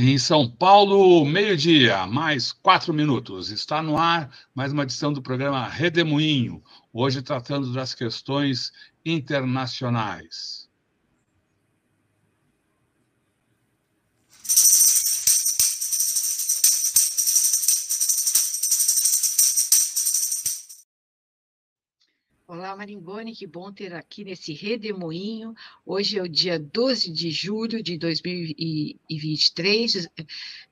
Em São Paulo, meio-dia, mais quatro minutos. Está no ar mais uma edição do programa Redemoinho, hoje tratando das questões internacionais. Maringoni, que bom ter aqui nesse redemoinho. Hoje é o dia 12 de julho de 2023.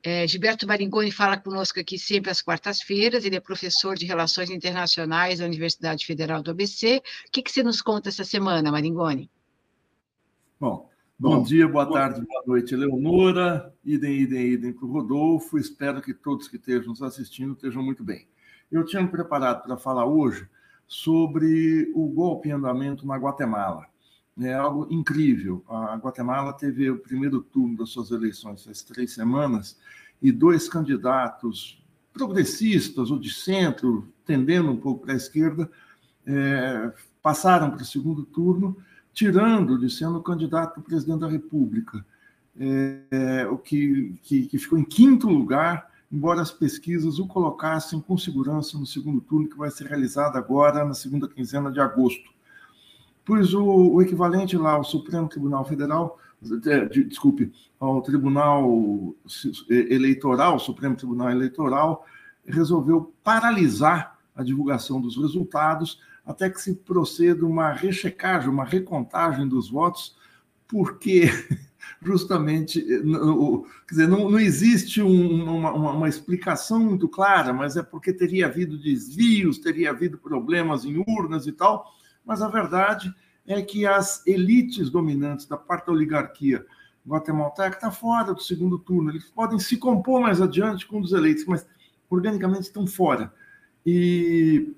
É, Gilberto Maringoni fala conosco aqui sempre às quartas-feiras. Ele é professor de Relações Internacionais da Universidade Federal do ABC. O que, que você nos conta essa semana, Maringoni? Bom, bom dia, boa tarde, boa noite, Leonora. Idem, idem, idem para o Rodolfo. Espero que todos que estejam nos assistindo estejam muito bem. Eu tinha me preparado para falar hoje sobre o golpe em andamento na Guatemala. É algo incrível. A Guatemala teve o primeiro turno das suas eleições faz três semanas e dois candidatos progressistas ou de centro, tendendo um pouco para a esquerda, é, passaram para o segundo turno, tirando de sendo candidato a presidente da República, é, o que, que, que ficou em quinto lugar embora as pesquisas o colocassem com segurança no segundo turno, que vai ser realizado agora na segunda quinzena de agosto. Pois o, o equivalente lá ao Supremo Tribunal Federal, é, de, desculpe, ao Tribunal Eleitoral, Supremo Tribunal Eleitoral, resolveu paralisar a divulgação dos resultados até que se proceda uma rechecagem, uma recontagem dos votos, porque justamente, eh, quer dizer, não, não existe um, uma, uma, explicação muito clara, mas é porque teria havido desvios, teria havido problemas em urnas e tal, mas a verdade é que as elites dominantes da parte da oligarquia guatemalteca estão tá fora do segundo turno, eles podem se compor mais adiante com os eleitos, mas organicamente estão fora. E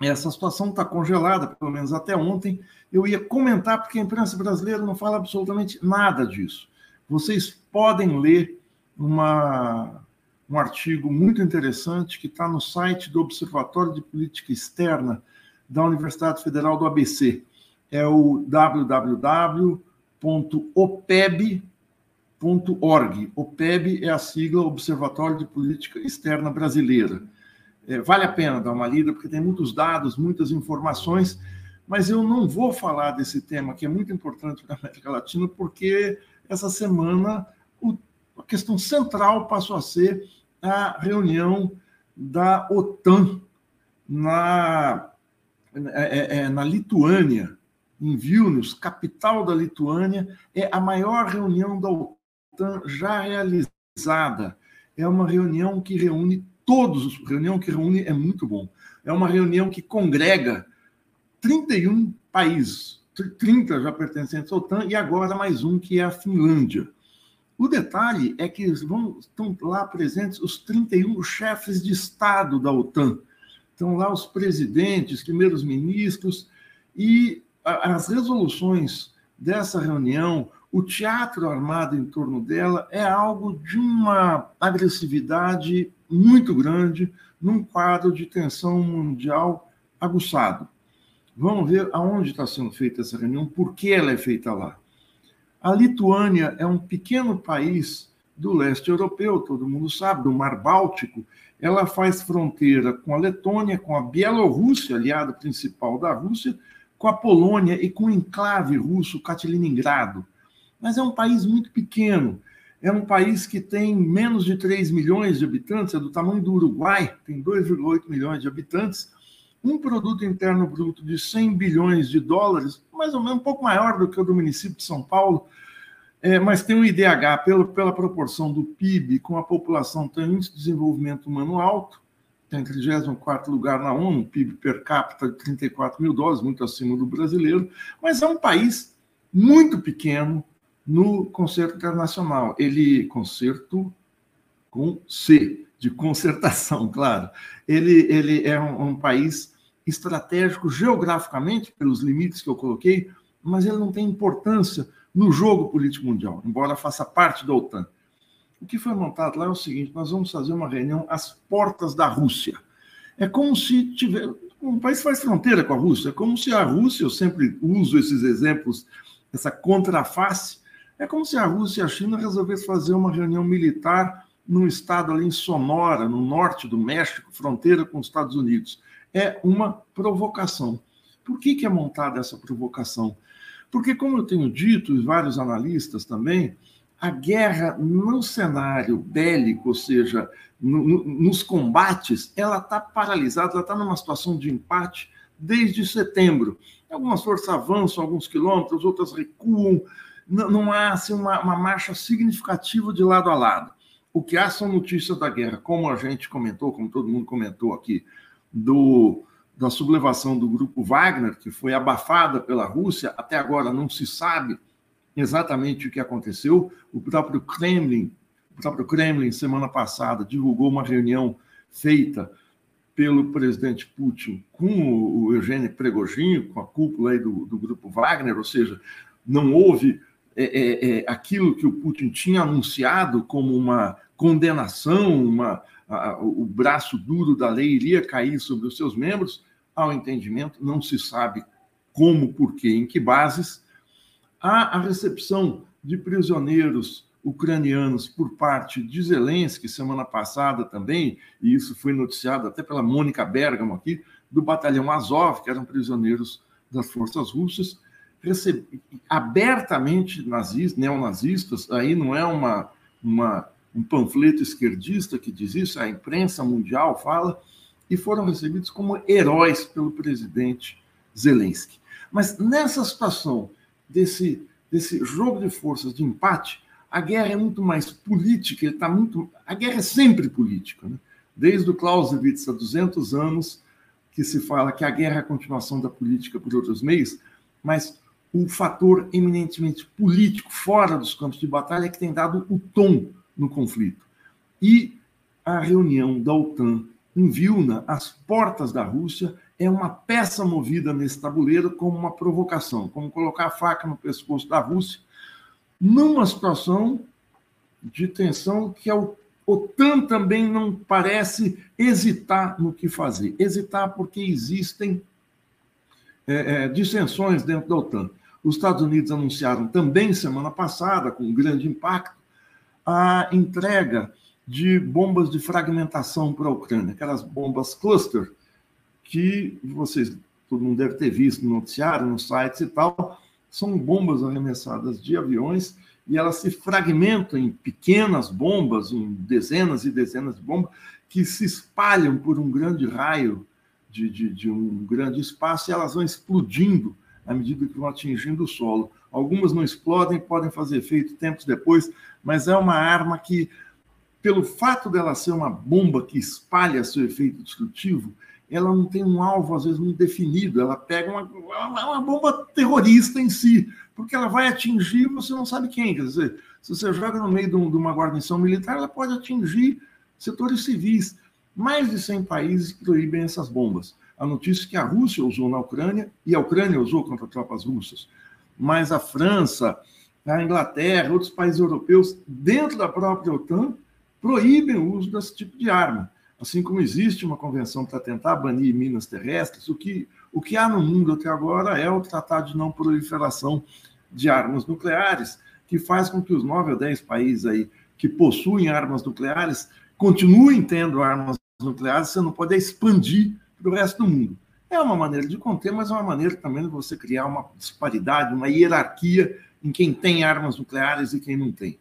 essa situação está congelada, pelo menos até ontem. Eu ia comentar, porque a imprensa brasileira não fala absolutamente nada disso. Vocês podem ler uma, um artigo muito interessante que está no site do Observatório de Política Externa da Universidade Federal do ABC. É o www.opeb.org. OPEB é a sigla Observatório de Política Externa Brasileira. É, vale a pena dar uma lida, porque tem muitos dados, muitas informações, mas eu não vou falar desse tema, que é muito importante para a América Latina, porque essa semana o, a questão central passou a ser a reunião da OTAN na, é, é, é, na Lituânia, em Vilnius, capital da Lituânia, é a maior reunião da OTAN já realizada. É uma reunião que reúne todos, reunião que reúne é muito bom. É uma reunião que congrega 31 países, 30 já pertencentes à OTAN e agora mais um que é a Finlândia. O detalhe é que vão, estão lá presentes os 31 chefes de Estado da OTAN. Estão lá os presidentes, primeiros ministros, e as resoluções dessa reunião, o teatro armado em torno dela, é algo de uma agressividade muito grande num quadro de tensão mundial aguçado. Vamos ver aonde está sendo feita essa reunião, por que ela é feita lá. A Lituânia é um pequeno país do leste europeu, todo mundo sabe, do Mar Báltico. Ela faz fronteira com a Letônia, com a Bielorrússia, aliada principal da Rússia, com a Polônia e com o enclave russo Kaliningrado. Mas é um país muito pequeno é um país que tem menos de 3 milhões de habitantes, é do tamanho do Uruguai, tem 2,8 milhões de habitantes, um produto interno bruto de 100 bilhões de dólares, mais ou menos um pouco maior do que o do município de São Paulo, é, mas tem um IDH pela proporção do PIB com a população, tem um índice de desenvolvimento humano alto, tem 34 lugar na ONU, PIB per capita de 34 mil dólares, muito acima do brasileiro, mas é um país muito pequeno, no concerto internacional. Ele, concerto com C, de concertação, claro. Ele, ele é um, um país estratégico geograficamente, pelos limites que eu coloquei, mas ele não tem importância no jogo político mundial, embora faça parte da OTAN. O que foi montado lá é o seguinte: nós vamos fazer uma reunião às portas da Rússia. É como se tiver. Um país faz fronteira com a Rússia, é como se a Rússia, eu sempre uso esses exemplos, essa contraface, É como se a Rússia e a China resolvessem fazer uma reunião militar num estado ali em Sonora, no norte do México, fronteira com os Estados Unidos. É uma provocação. Por que, que é montada essa provocação? Porque, como eu tenho dito, e vários analistas também, a guerra no cenário bélico, ou seja, no, no, nos combates, ela está paralisada, ela está numa situação de empate desde setembro. Algumas forças avançam alguns quilômetros, outras recuam, não, há assim, uma, uma, marcha significativa de lado a lado. O que há são notícias da guerra, como a gente comentou, como todo mundo comentou aqui, do, da sublevação do grupo Wagner, que foi abafada pela Rússia, até agora não se sabe exatamente o que aconteceu. O próprio Kremlin, o próprio Kremlin, semana passada, divulgou uma reunião feita pelo presidente Putin com o Eugênio Pregojinho, com a cúpula aí do, do grupo Wagner, ou seja, não houve é, é, é, aquilo que o Putin tinha anunciado como uma condenação, uma, a, o braço duro da lei iria cair sobre os seus membros, ao entendimento, não se sabe como, por quê, em que bases, Há a recepção de prisioneiros ucranianos por parte de Zelensky, semana passada também, e isso foi noticiado até pela Mônica Bergamo aqui, do batalhão Azov, que eram prisioneiros das forças russas. Abertamente nazistas, neonazistas, aí não é uma, uma, um panfleto esquerdista que diz isso, a imprensa mundial fala, e foram recebidos como heróis pelo presidente Zelensky. Mas nessa situação desse, desse jogo de forças de empate, a guerra é muito mais política, ele tá muito, a guerra é sempre política. Né? Desde o Clausewitz, há 200 anos, que se fala que a guerra é a continuação da política por outros meios, mas o fator eminentemente político fora dos campos de batalha que tem dado o tom no conflito. E a reunião da OTAN em Vilna, às portas da Rússia, é uma peça movida nesse tabuleiro como uma provocação, como colocar a faca no pescoço da Rússia, numa situação de tensão que a OTAN também não parece hesitar no que fazer. Hesitar porque existem é, é, dissensões dentro da OTAN. Os Estados Unidos anunciaram também semana passada, com grande impacto, a entrega de bombas de fragmentação para a Ucrânia, aquelas bombas cluster, que vocês, todo mundo deve ter visto no noticiário, nos sites e tal, são bombas arremessadas de aviões e elas se fragmentam em pequenas bombas, em dezenas e dezenas de bombas, que se espalham por um grande raio de, de, de um grande espaço e elas vão explodindo à medida que vão atingindo o solo. Algumas não explodem, podem fazer efeito tempos depois, mas é uma arma que, pelo fato dela ser uma bomba que espalha seu efeito destrutivo, ela não tem um alvo, às vezes, muito definido. Ela pega uma, uma bomba terrorista em si, porque ela vai atingir você não sabe quem. Quer dizer, se você joga no meio de, uma guarnição militar, ela pode atingir setores civis. Mais de 100 países proíbem essas bombas. A notícia é que a Rússia usou na Ucrânia, e a Ucrânia usou contra tropas russas, mas a França, a Inglaterra, outros países europeus, dentro da própria OTAN, proíbem o uso desse tipo de arma. Assim como existe uma convenção para tentar banir minas terrestres, o que, o que há no mundo até agora é o Tratado de Não Proliferação de Armas Nucleares, que faz com que os nove ou dez países aí que possuem armas nucleares continuem tendo armas nucleares, você não pode expandir para o resto do mundo. É uma maneira de conter, mas é uma maneira também de você criar uma disparidade, uma hierarquia em quem tem armas nucleares e quem não tem.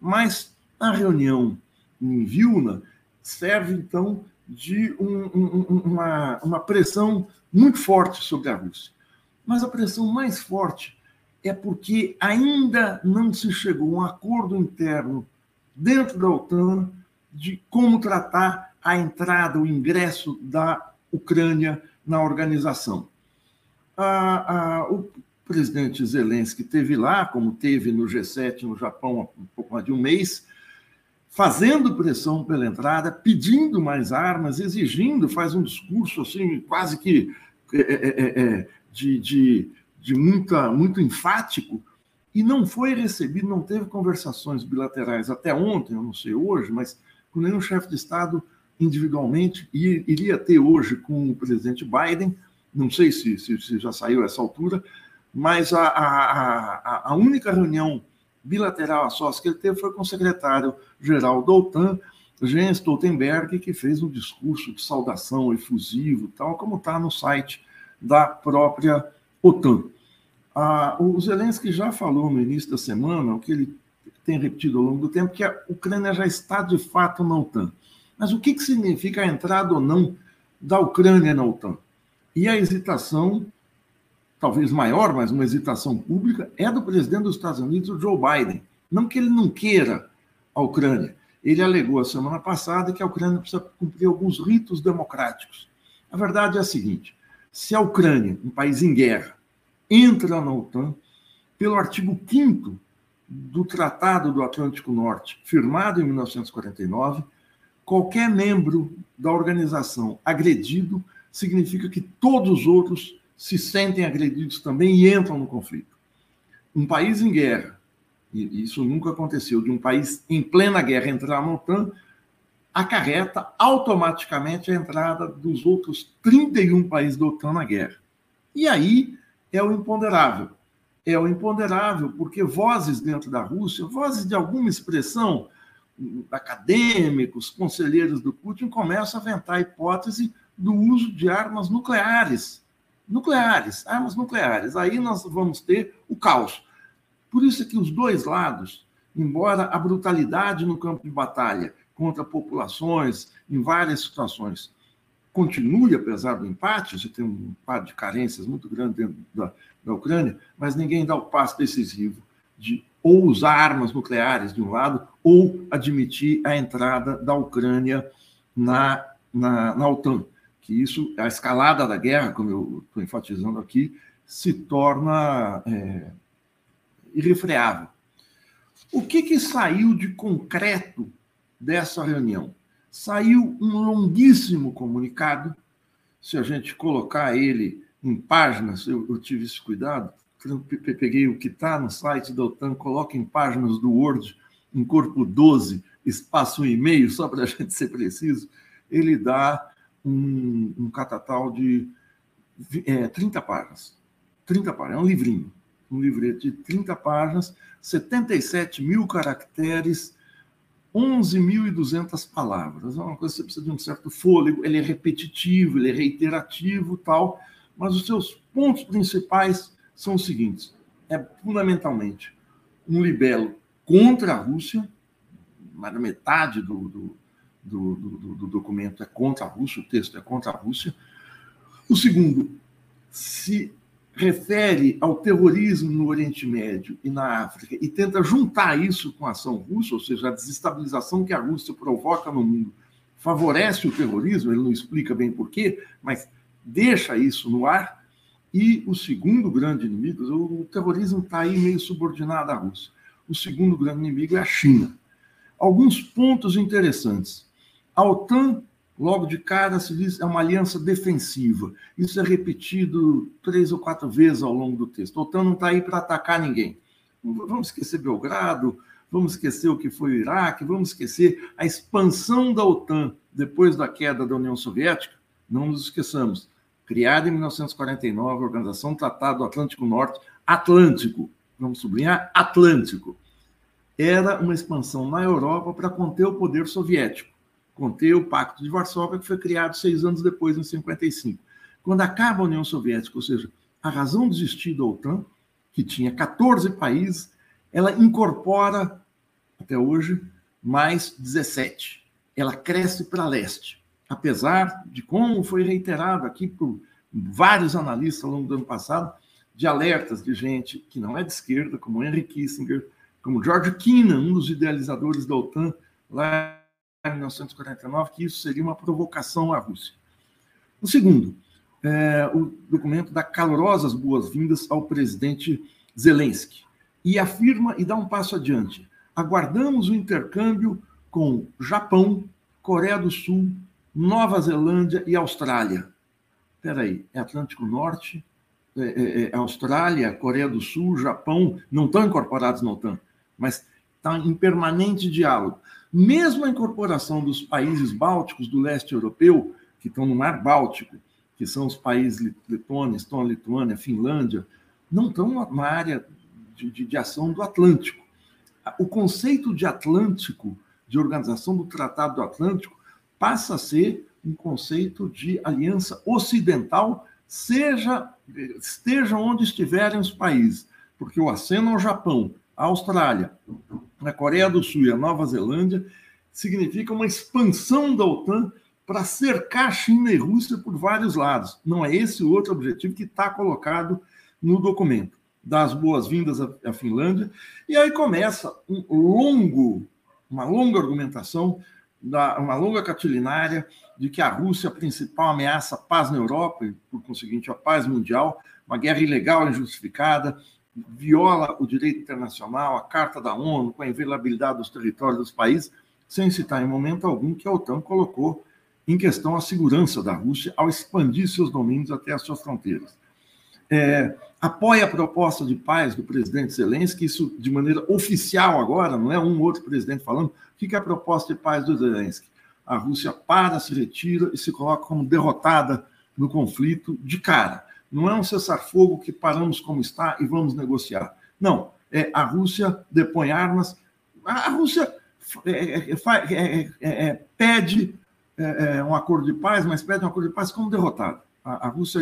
Mas na reunião em Vilna, serve, então, de um, um, uma, uma pressão muito forte sobre a Rússia. Mas a pressão mais forte é porque ainda não se chegou a um acordo interno dentro da OTAN de como tratar a entrada, o ingresso da Ucrânia na organização. o presidente Zelensky teve lá, como teve no G7 no Japão há um pouco mais de um mês, fazendo pressão pela entrada, pedindo mais armas, exigindo, faz um discurso assim, quase que é, é, é, é, de, de, de muita, muito enfático, e não foi recebido, não teve conversações bilaterais até ontem, eu não sei hoje, mas com nenhum chefe de Estado individualmente, e iria ter hoje com o presidente Biden, não sei se, se, se já saiu essa altura, mas a, a, a, única reunião bilateral a sós que ele teve foi com o secretário-geral da OTAN, Jens Stoltenberg, que fez um discurso de saudação efusivo, tal como está no site da própria OTAN. Ah, o Zelensky já falou no início da semana, o que ele tem repetido ao longo do tempo, que a Ucrânia já está de fato na OTAN. Mas o que, que significa a entrada ou não da Ucrânia na OTAN? E a hesitação, talvez maior, mas uma hesitação pública, é do presidente dos Estados Unidos, Joe Biden. Não que ele não queira a Ucrânia. Ele alegou a semana passada que a Ucrânia precisa cumprir alguns ritos democráticos. A verdade é a seguinte: se a Ucrânia, um país em guerra, entra na OTAN, pelo artigo 5 do Tratado do Atlântico Norte, firmado em 1949, qualquer membro da organização agredido significa que todos os outros se sentem agredidos também e entram no conflito. Um país em guerra, e isso nunca aconteceu, de um país em plena guerra entrar na OTAN, acarreta automaticamente a entrada dos outros 31 países da OTAN na guerra. E aí é o imponderável. É o imponderável, porque vozes dentro da Rússia, vozes de alguma expressão, acadêmicos, conselheiros do Putin, começam a aventar a hipótese do uso de armas nucleares. Nucleares, armas nucleares. Aí nós vamos ter o caos. Por isso é que os dois lados, embora a brutalidade no campo de batalha contra populações em várias situações continue, apesar do empate, você tem um par de carências muito grande dentro da, da Ucrânia, mas ninguém dá o passo decisivo de ou usar armas nucleares de um lado ou admitir a entrada da Ucrânia na, na, na OTAN. Que isso, a escalada da guerra, como eu estou enfatizando aqui, se torna é, irrefreável. O que, que saiu de concreto dessa reunião. Saiu um longuíssimo comunicado, se a gente colocar ele em páginas, eu, eu tive esse cuidado, peguei o que está no site da OTAN, coloco em páginas do Word, em corpo 12, espaço um e meio, só para a gente ser preciso, ele dá um, um catatal de é, 30 páginas. 30 páginas, é um livrinho, um livreto de 30 páginas, 77 mil caracteres, 11.200 palavras. É uma coisa que você precisa de um certo fôlego, ele é repetitivo, ele é reiterativo tal, mas os seus pontos principais são os seguintes. É fundamentalmente um libelo contra a Rússia, mais da metade do, do, do, do, do documento é contra a Rússia, o texto é contra a Rússia. O segundo, se refere ao terrorismo no Oriente Médio e na África e tenta juntar isso com a ação russa, ou seja, a desestabilização que a Rússia provoca no mundo, favorece o terrorismo, ele não explica bem porquê, mas deixa isso no ar. E o segundo grande inimigo, o terrorismo está aí meio subordinado à Rússia. O segundo grande inimigo é a China. Alguns pontos interessantes. A OTAN Logo de cara se diz é uma aliança defensiva. Isso é repetido três ou quatro vezes ao longo do texto. A OTAN não está aí para atacar ninguém. Vamos esquecer Belgrado, vamos esquecer o que foi o Iraque, vamos esquecer a expansão da OTAN depois da queda da União Soviética. Não nos esqueçamos. Criada em 1949, a Organização Tratado do Atlântico Norte, Atlântico, vamos sublinhar, Atlântico, era uma expansão na Europa para conter o poder soviético conter o Pacto de Varsóvia, que foi criado seis anos depois, em 55. Quando acaba a União Soviética, ou seja, a razão de existir da OTAN, que tinha 14 países, ela incorpora, até hoje, mais 17. Ela cresce para leste. Apesar de como foi reiterado aqui por vários analistas ao longo do ano passado, de alertas de gente que não é de esquerda, como Henry Kissinger, como George Kennan, um dos idealizadores da OTAN, lá em 1949 que isso seria uma provocação à Rússia. O segundo, é, o documento dá calorosas boas-vindas ao presidente Zelensky e afirma e dá um passo adiante. Aguardamos o intercâmbio com Japão, Coreia do Sul, Nova Zelândia e Austrália. Espera aí, é Atlântico Norte, é, é, é, Austrália, Coreia do Sul, Japão, não estão incorporados na OTAN, mas estão em permanente diálogo. Mesmo a incorporação dos países bálticos do leste europeu, que estão no Mar Báltico, que são os países Letônia, Estônia, Lituânia, Finlândia, não estão na área de, de, de ação do Atlântico. o conceito de Atlântico, de organização do Tratado do Atlântico, passa a ser um conceito de aliança ocidental, seja estejam onde estiverem os países, porque o aceno ao Japão, a Austrália, a Coreia do Sul e a Nova Zelândia significa uma expansão da OTAN para cercar China e Rússia por vários lados. Não é esse o outro objetivo que está colocado no documento. Dar as boas-vindas à Finlândia. E aí começa um longo, uma longa argumentação, uma longa catilinária de que a Rússia a principal ameaça à paz na Europa e, por conseguinte, a paz mundial, uma guerra ilegal injustificada, viola o direito internacional, a Carta da ONU, com a inviolabilidade dos territórios dos países, sem citar em momento algum que a OTAN colocou em questão a segurança da Rússia ao expandir seus domínios até as suas fronteiras. É, apoia a proposta de paz do presidente Zelensky, isso de maneira oficial agora, não é um outro presidente falando. O que é a proposta de paz do Zelensky? A Rússia para, se retira e se coloca como derrotada no conflito de cara. Não é um cessar-fogo que paramos como está e vamos negociar. Não, é a Rússia depõe armas. A Rússia é, é, é, pede um acordo de paz, mas pede um acordo de paz como derrotada. A, Rússia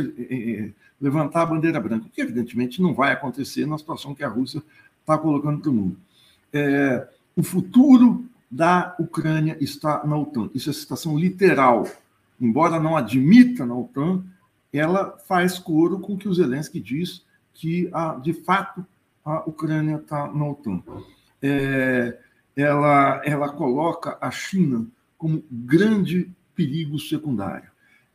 levantar a bandeira branca, que evidentemente não vai acontecer na situação que a Rússia está colocando para o mundo. o futuro da Ucrânia está na OTAN. Isso é citação literal. Embora não admita na OTAN, ela faz coro com o que o Zelensky diz que, a, de fato, a Ucrânia está na OTAN. É, ela, ela coloca a China como grande perigo secundário.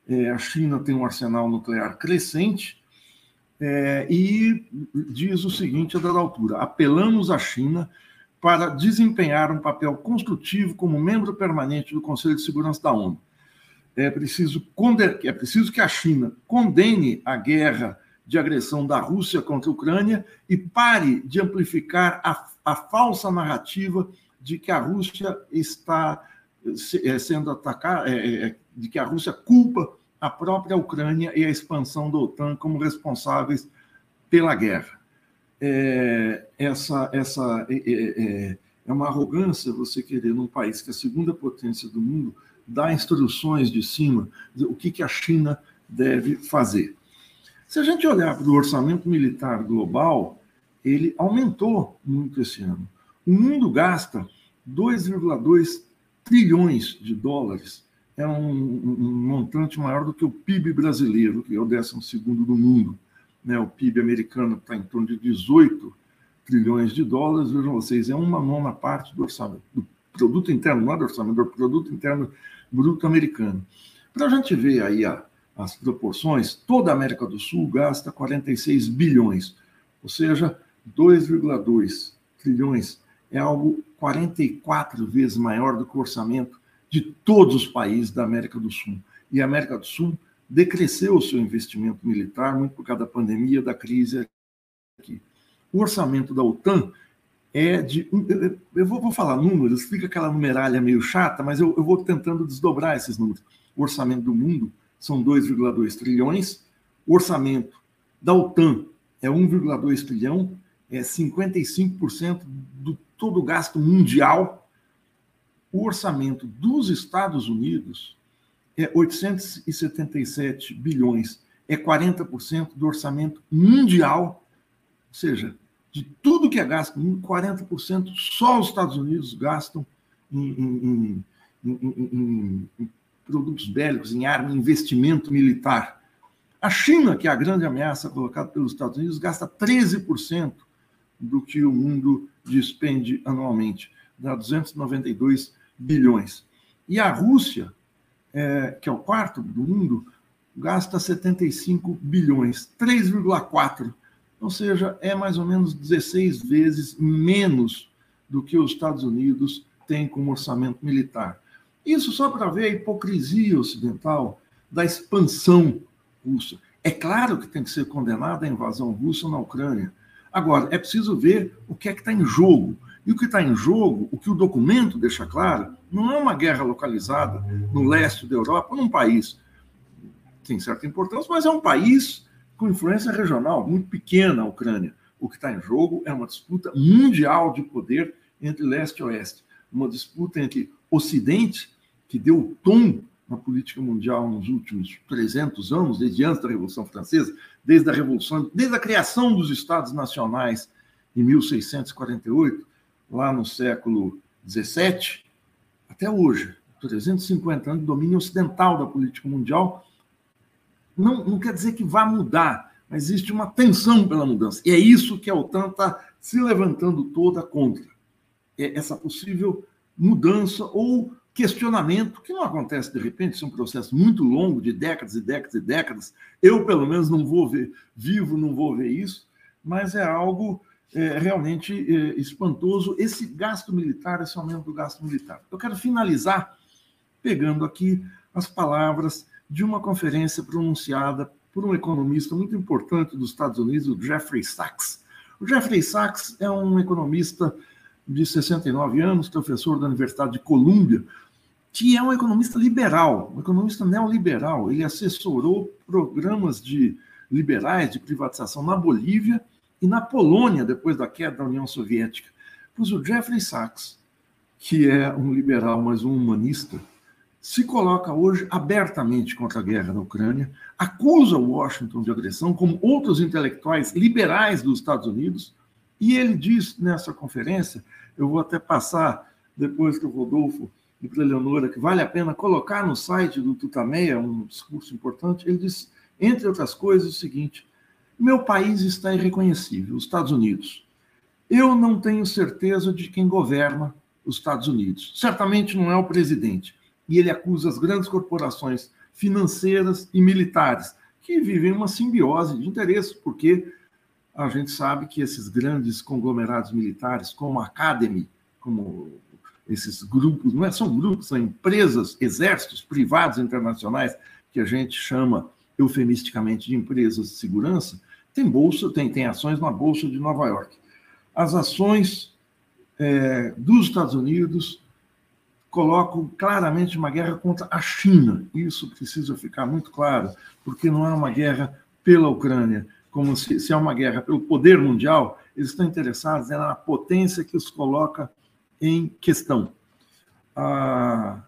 É, a China tem um arsenal nuclear crescente é, e diz o seguinte a dada altura: apelamos à China para desempenhar um papel construtivo como membro permanente do Conselho de Segurança da ONU. É preciso, é preciso que a China condene a guerra de agressão da Rússia contra a Ucrânia e pare de amplificar a, a falsa narrativa de que a Rússia está é, sendo atacada, é, é, de que a Rússia culpa a própria Ucrânia e a expansão da OTAN como responsáveis pela guerra. É, essa essa é, é, é, uma arrogância você querer, num país que é a segunda potência do mundo, dar instruções de cima o que, que a China deve fazer. Se a gente olhar para o orçamento militar global, ele aumentou muito esse ano. O mundo gasta 2,2 trilhões de dólares, é um, um, montante maior do que o PIB brasileiro, que é o 12 do mundo. Né? O PIB americano está em torno de 18 trilhões de dólares, vejam vocês, é uma nona parte do orçamento, do produto interno, não é do orçamento, do produto interno bruto americano. Para a gente ver aí a, as proporções, toda a América do Sul gasta 46 bilhões, ou seja, 2,2 trilhões. É algo 44 vezes maior do que o orçamento de todos os países da América do Sul. E a América do Sul decresceu o seu investimento militar muito por causa da pandemia, da crise aqui. O orçamento da OTAN é de. Eu vou, falar números, fica aquela numeralha meio chata, mas eu, eu vou tentando desdobrar esses números. O orçamento do mundo são 2,2 trilhões, o orçamento da OTAN é 1,2 trilhão, é 55% do todo o gasto mundial. O orçamento dos Estados Unidos é 877 bilhões, é 40% do orçamento mundial, ou seja, de tudo que é gasto, 40% só os Estados Unidos gastam em, em, em, em produtos bélicos, em arma, em investimento militar. A China, que é a grande ameaça colocada pelos Estados Unidos, gasta 13% do que o mundo despende anualmente, dá 292 bilhões. E a Rússia, é, que é o quarto do mundo, gasta 75 bilhões, 3,4 ou seja, é mais ou menos 16 vezes menos do que os Estados Unidos têm como orçamento militar. Isso só para ver a hipocrisia ocidental da expansão russa. É claro que tem que ser condenada a invasão russa na Ucrânia. Agora, é preciso ver o que é que está em jogo. E o que está em jogo, o que o documento deixa claro, não é uma guerra localizada no leste da Europa, num país tem certa importância, mas é um país com influência regional muito pequena a Ucrânia. O que está em jogo é uma disputa mundial de poder entre leste e oeste, uma disputa entre Ocidente, que deu o tom na política mundial nos últimos 300 anos, desde antes da Revolução Francesa, desde a Revolução, desde a criação dos Estados Nacionais em 1648, lá no século 17, até hoje, 350 anos de domínio ocidental da política mundial, não, não quer dizer que vá mudar, mas existe uma tensão pela mudança. E é isso que a OTAN está se levantando toda contra. É essa possível mudança ou questionamento, que não acontece de repente, isso é um processo muito longo, de décadas e décadas e décadas. Eu, pelo menos, não vou ver, vivo, não vou ver isso, mas é algo é, realmente é, espantoso esse gasto militar, esse aumento do gasto militar. Eu quero finalizar pegando aqui as palavras de uma conferência pronunciada por um economista muito importante dos Estados Unidos, o Jeffrey Sachs. O Jeffrey Sachs é um economista de 69 anos, professor da Universidade de Colômbia, que é um economista liberal, um economista neoliberal. Ele assessorou programas de liberais de privatização na Bolívia e na Polônia, depois da queda da União Soviética. Pois o Jeffrey Sachs, que é um liberal, mas um humanista, se coloca hoje abertamente contra a guerra na Ucrânia, acusa Washington de agressão, como outros intelectuais liberais dos Estados Unidos, e ele diz nessa conferência, eu vou até passar depois que o Rodolfo e para a Leonora, que vale a pena colocar no site do Tutameia, um discurso importante, ele diz, entre outras coisas, o seguinte: meu país está irreconhecível, os Estados Unidos. Eu não tenho certeza de quem governa os Estados Unidos. Certamente não é o presidente. E ele acusa as grandes corporações financeiras e militares, que vivem uma simbiose de interesses, porque a gente sabe que esses grandes conglomerados militares, como a Academy, como esses grupos, não é, são grupos, são empresas, exércitos privados internacionais, que a gente chama eufemisticamente de empresas de segurança, tem bolsa, tem, tem ações na Bolsa de Nova York. As ações é, dos Estados Unidos colocam claramente uma guerra contra a China. Isso precisa ficar muito claro, porque não é uma guerra pela Ucrânia, como se, se é uma guerra pelo poder mundial, eles estão interessados na potência que os coloca em questão. A,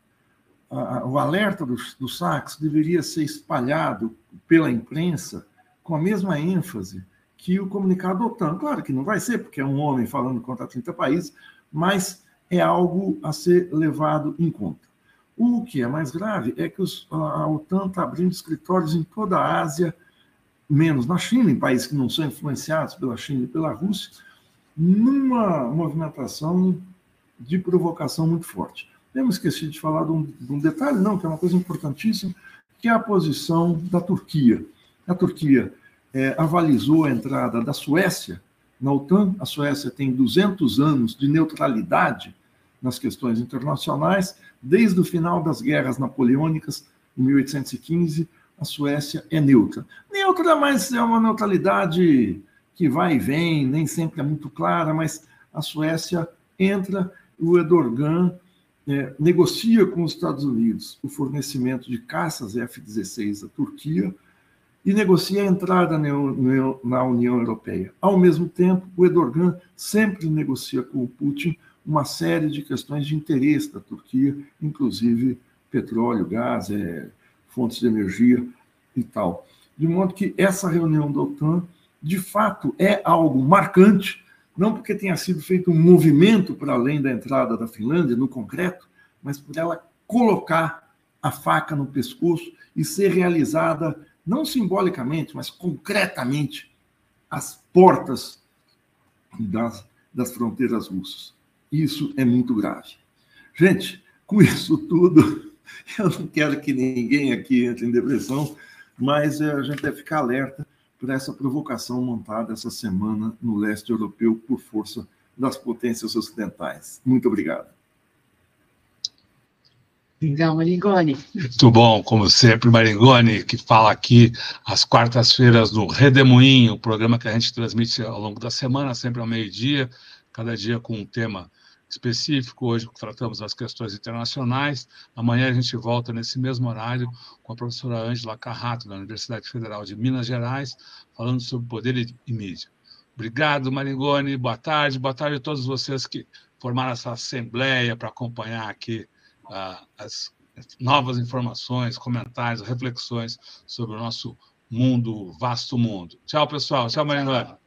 a, o alerta do, do Sachs deveria ser espalhado pela imprensa com a mesma ênfase que o comunicado OTAN. Claro que não vai ser, porque é um homem falando contra 30 países, mas é algo a ser levado em conta. O que é mais grave é que os, a OTAN está abrindo escritórios em toda a Ásia, menos na China, em países que não são influenciados pela China e pela Rússia, numa movimentação de provocação muito forte. Temos esquecido de falar de um, de um detalhe, não, que é uma coisa importantíssima, que é a posição da Turquia. A Turquia é, avalizou a entrada da Suécia na OTAN. A Suécia tem 200 anos de neutralidade nas questões internacionais. Desde o final das guerras napoleônicas, em 1815, a Suécia é neutra. Neutra, mas é uma neutralidade que vai e vem, nem sempre é muito clara, mas a Suécia entra, o Erdogan é, negocia com os Estados Unidos o fornecimento de caças F-16 à Turquia, e negocia a entrada na União Europeia. Ao mesmo tempo, o Erdogan sempre negocia com o Putin uma série de questões de interesse da Turquia, inclusive petróleo, gás, é, fontes de energia e tal. De modo que essa reunião da OTAN, de fato, é algo marcante, não porque tenha sido feito um movimento para além da entrada da Finlândia, no concreto, mas por ela colocar a faca no pescoço e ser realizada não simbolicamente, mas concretamente, as portas das, das fronteiras russas. Isso é muito grave. Gente, com isso tudo, eu não quero que ninguém aqui entre em depressão, mas eh, a gente deve ficar alerta para essa provocação montada essa semana no leste europeu por força das potências ocidentais. Muito obrigado. Então, Maringoni. Muito bom, como sempre, Maringoni, que fala aqui às quartas-feiras no Redemoinho, o programa que a gente transmite ao longo da semana, sempre ao meio-dia, cada dia com um tema específico. Hoje tratamos das questões internacionais. Amanhã a gente volta nesse mesmo horário com a professora Ângela Carrato, da Universidade Federal de Minas Gerais, falando sobre poder e mídia. Obrigado, Maringoni. Boa tarde. Boa tarde a todos vocês que formar essa assembleia para acompanhar aqui as novas informações, comentários, reflexões sobre o nosso mundo, vasto mundo. Tchau, pessoal. Tchau, Marinora.